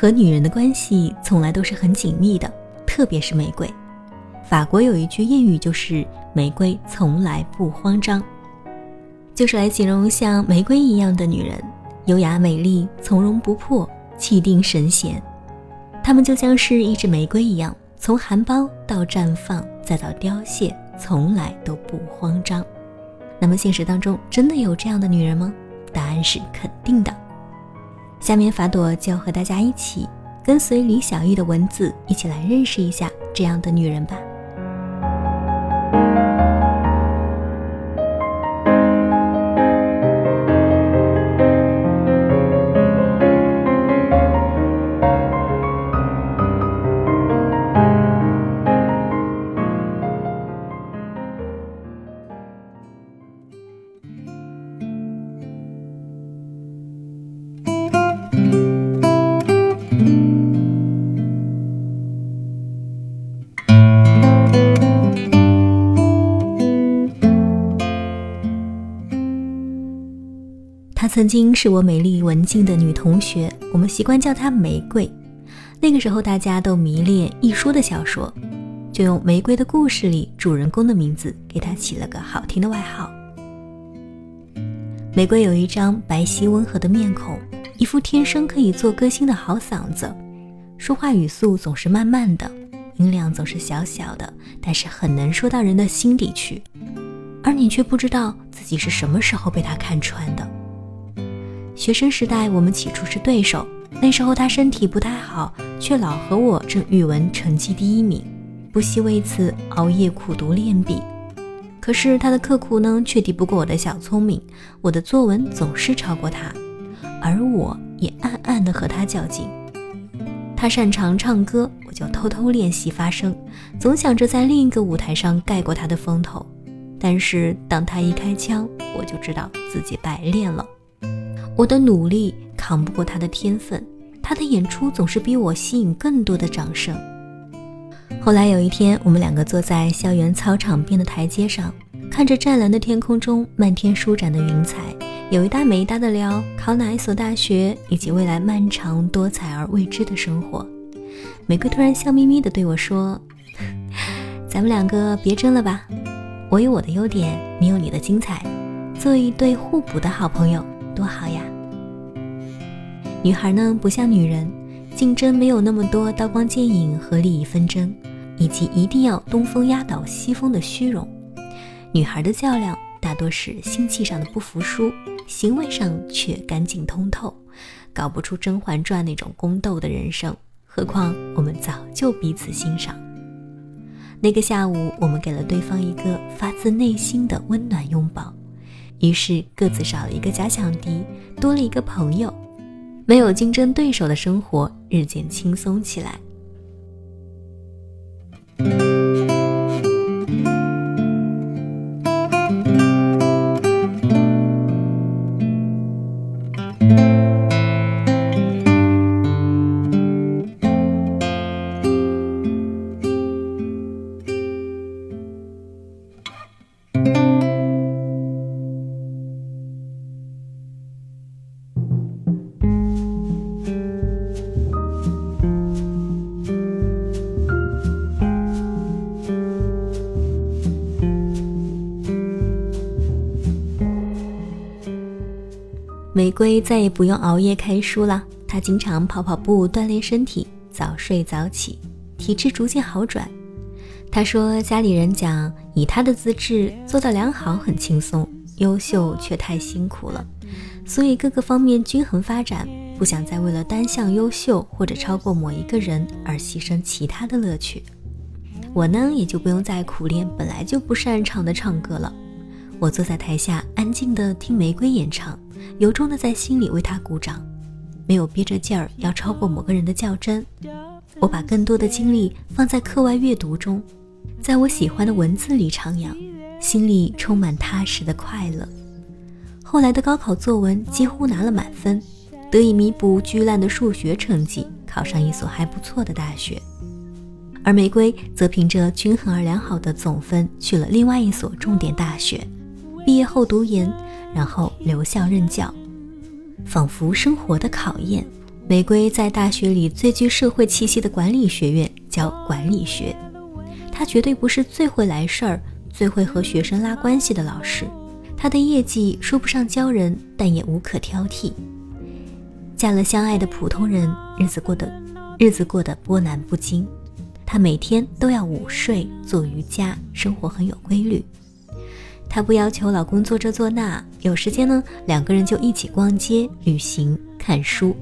和女人的关系从来都是很紧密的，特别是玫瑰。法国有一句谚语，就是“玫瑰从来不慌张”，就是来形容像玫瑰一样的女人，优雅美丽、从容不迫、气定神闲。她们就像是一支玫瑰一样，从含苞到绽放再到凋谢，从来都不慌张。那么现实当中真的有这样的女人吗？答案是肯定的。下面法朵就和大家一起跟随李小艺的文字，一起来认识一下这样的女人吧。曾经是我美丽文静的女同学，我们习惯叫她玫瑰。那个时候大家都迷恋一书的小说，就用《玫瑰的故事》里主人公的名字给她起了个好听的外号。玫瑰有一张白皙温和的面孔，一副天生可以做歌星的好嗓子，说话语速总是慢慢的，音量总是小小的，但是很能说到人的心底去，而你却不知道自己是什么时候被她看穿的。学生时代，我们起初是对手。那时候他身体不太好，却老和我争语文成绩第一名，不惜为此熬夜苦读练笔。可是他的刻苦呢，却抵不过我的小聪明。我的作文总是超过他，而我也暗暗地和他较劲。他擅长唱歌，我就偷偷练习发声，总想着在另一个舞台上盖过他的风头。但是当他一开腔，我就知道自己白练了。我的努力扛不过他的天分，他的演出总是比我吸引更多的掌声。后来有一天，我们两个坐在校园操场边的台阶上，看着湛蓝的天空中漫天舒展的云彩，有一搭没一搭的聊考哪一所大学，以及未来漫长多彩而未知的生活。玫瑰突然笑眯眯地对我说：“咱们两个别争了吧，我有我的优点，你有你的精彩，做一对互补的好朋友。”多好呀！女孩呢，不像女人，竞争没有那么多刀光剑影和利益纷争，以及一定要东风压倒西风的虚荣。女孩的较量大多是心气上的不服输，行为上却干净通透，搞不出《甄嬛传》那种宫斗的人生。何况我们早就彼此欣赏。那个下午，我们给了对方一个发自内心的温暖拥抱。于是各自少了一个假想敌，多了一个朋友，没有竞争对手的生活日渐轻松起来。玫瑰再也不用熬夜看书了，她经常跑跑步锻炼身体，早睡早起，体质逐渐好转。她说家里人讲，以她的资质做到良好很轻松，优秀却太辛苦了，所以各个方面均衡发展，不想再为了单项优秀或者超过某一个人而牺牲其他的乐趣。我呢也就不用再苦练本来就不擅长的唱歌了，我坐在台下安静的听玫瑰演唱。由衷的在心里为他鼓掌，没有憋着劲儿要超过某个人的较真。我把更多的精力放在课外阅读中，在我喜欢的文字里徜徉，心里充满踏实的快乐。后来的高考作文几乎拿了满分，得以弥补巨烂的数学成绩，考上一所还不错的大学。而玫瑰则凭着均衡而良好的总分去了另外一所重点大学，毕业后读研。然后留校任教，仿佛生活的考验，玫瑰在大学里最具社会气息的管理学院教管理学，她绝对不是最会来事儿、最会和学生拉关系的老师。她的业绩说不上骄人，但也无可挑剔。嫁了相爱的普通人，日子过得日子过得波澜不惊。她每天都要午睡、做瑜伽，生活很有规律。她不要求老公做这做那，有时间呢，两个人就一起逛街、旅行、看书。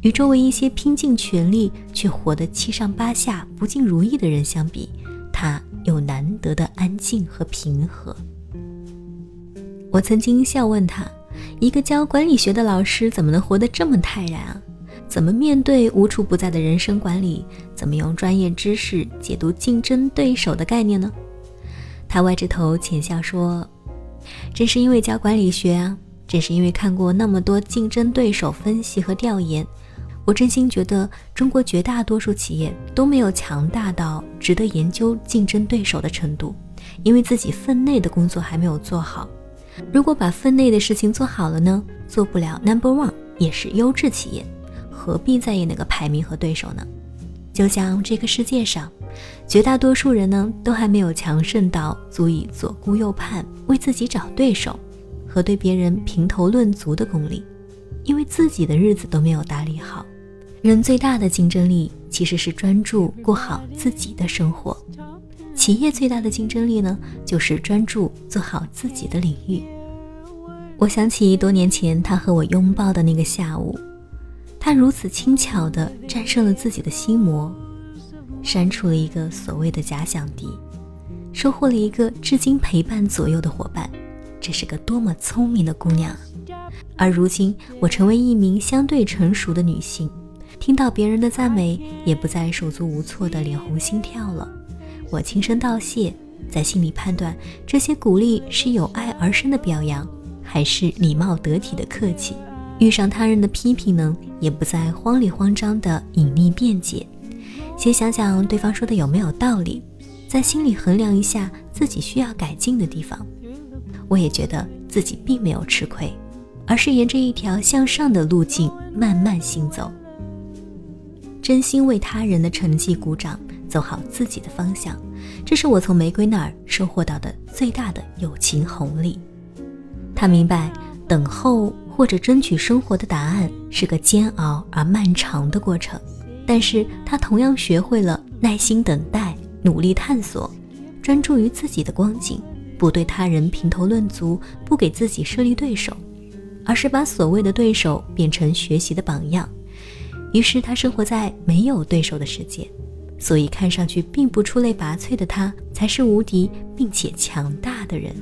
与周围一些拼尽全力却活得七上八下、不尽如意的人相比，她有难得的安静和平和。我曾经笑问她：“一个教管理学的老师怎么能活得这么泰然啊？怎么面对无处不在的人生管理？怎么用专业知识解读竞争对手的概念呢？”他歪着头浅笑说：“正是因为教管理学啊，正是因为看过那么多竞争对手分析和调研，我真心觉得中国绝大多数企业都没有强大到值得研究竞争对手的程度，因为自己分内的工作还没有做好。如果把分内的事情做好了呢，做不了 number one 也是优质企业，何必在意那个排名和对手呢？就像这个世界上。”绝大多数人呢，都还没有强盛到足以左顾右盼、为自己找对手和对别人评头论足的功力，因为自己的日子都没有打理好。人最大的竞争力其实是专注过好自己的生活，企业最大的竞争力呢，就是专注做好自己的领域。我想起多年前他和我拥抱的那个下午，他如此轻巧地战胜了自己的心魔。删除了一个所谓的假想敌，收获了一个至今陪伴左右的伙伴，这是个多么聪明的姑娘！而如今，我成为一名相对成熟的女性，听到别人的赞美，也不再手足无措的脸红心跳了。我轻声道谢，在心里判断这些鼓励是有爱而生的表扬，还是礼貌得体的客气。遇上他人的批评呢，也不再慌里慌张的隐匿辩解。先想想对方说的有没有道理，在心里衡量一下自己需要改进的地方。我也觉得自己并没有吃亏，而是沿着一条向上的路径慢慢行走。真心为他人的成绩鼓掌，走好自己的方向，这是我从玫瑰那儿收获到的最大的友情红利。他明白，等候或者争取生活的答案是个煎熬而漫长的过程。但是他同样学会了耐心等待、努力探索、专注于自己的光景，不对他人评头论足，不给自己设立对手，而是把所谓的对手变成学习的榜样。于是他生活在没有对手的世界，所以看上去并不出类拔萃的他，才是无敌并且强大的人。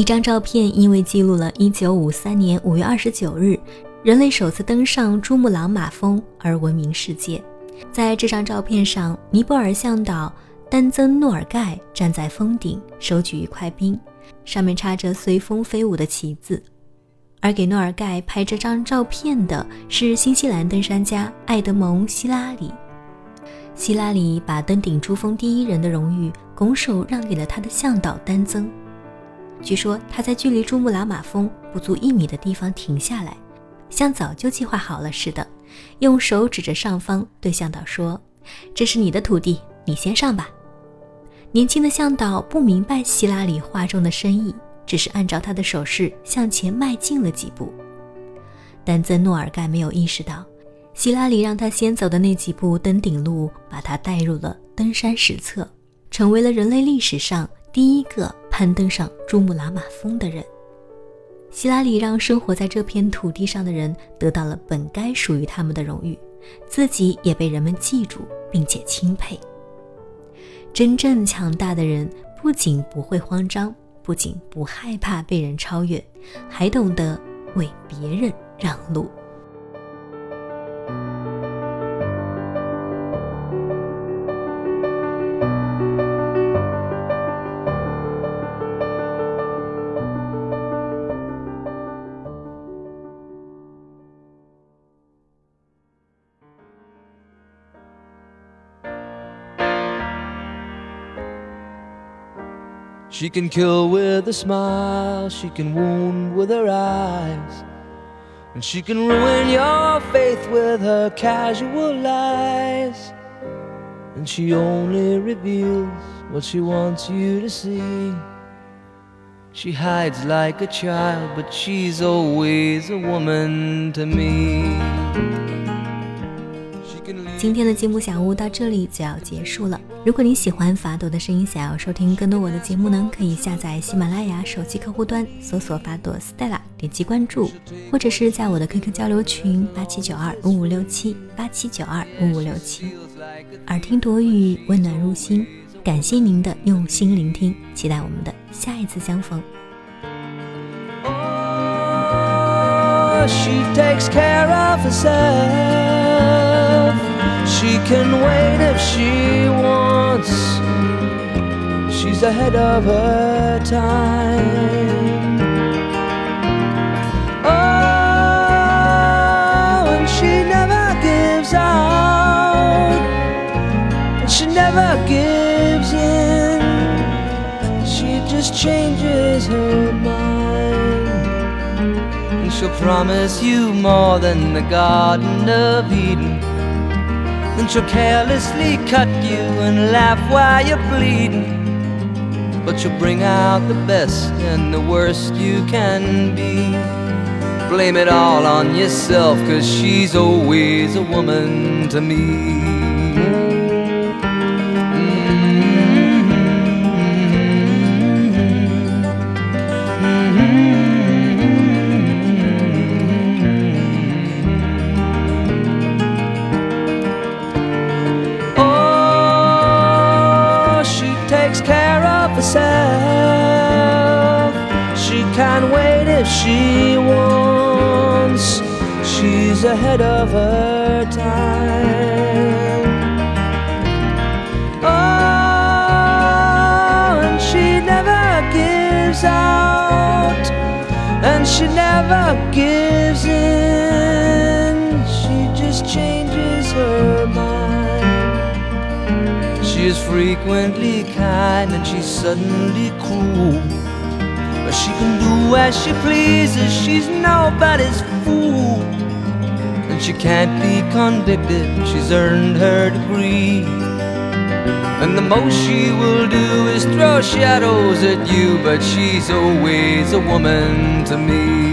一张照片因为记录了1953年5月29日人类首次登上珠穆朗玛峰而闻名世界。在这张照片上，尼泊尔向导丹增诺尔盖站在峰顶，手举一块冰，上面插着随风飞舞的旗子。而给诺尔盖拍这张照片的是新西兰登山家艾德蒙·希拉里。希拉里把登顶珠峰第一人的荣誉拱手让给了他的向导丹增。据说他在距离珠穆朗玛峰不足一米的地方停下来，像早就计划好了似的，用手指着上方对向导说：“这是你的土地，你先上吧。”年轻的向导不明白希拉里话中的深意，只是按照他的手势向前迈进了几步。但曾诺尔盖没有意识到，希拉里让他先走的那几步登顶路，把他带入了登山史册，成为了人类历史上。第一个攀登上珠穆朗玛峰的人。希拉里让生活在这片土地上的人得到了本该属于他们的荣誉，自己也被人们记住并且钦佩。真正强大的人不仅不会慌张，不仅不害怕被人超越，还懂得为别人让路。She can kill with a smile, she can wound with her eyes. And she can ruin your faith with her casual lies. And she only reveals what she wants you to see. She hides like a child, but she's always a woman to me. 今天的进步小屋到这里就要结束了。如果你喜欢法朵的声音，想要收听更多我的节目呢，可以下载喜马拉雅手机客户端，搜索法朵 Stella，点击关注，或者是在我的 QQ 交流群八七九二五五六七八七九二五五六七。耳听朵语，温暖入心，感谢您的用心聆听，期待我们的下一次相逢。She can wait if she wants. She's ahead of her time. Oh, and she never gives out. And she never gives in. She just changes her mind. And she'll promise you more than the Garden of Eden then she'll carelessly cut you and laugh while you're bleeding. But she'll bring out the best and the worst you can be. Blame it all on yourself, cause she's always a woman to me. Can wait if she wants. She's ahead of her time. Oh, and she never gives out, and she never gives in. She just changes her mind. She is frequently kind and she's suddenly cruel. She can do as she pleases, she's nobody's fool. And she can't be convicted, she's earned her degree. And the most she will do is throw shadows at you, but she's always a woman to me.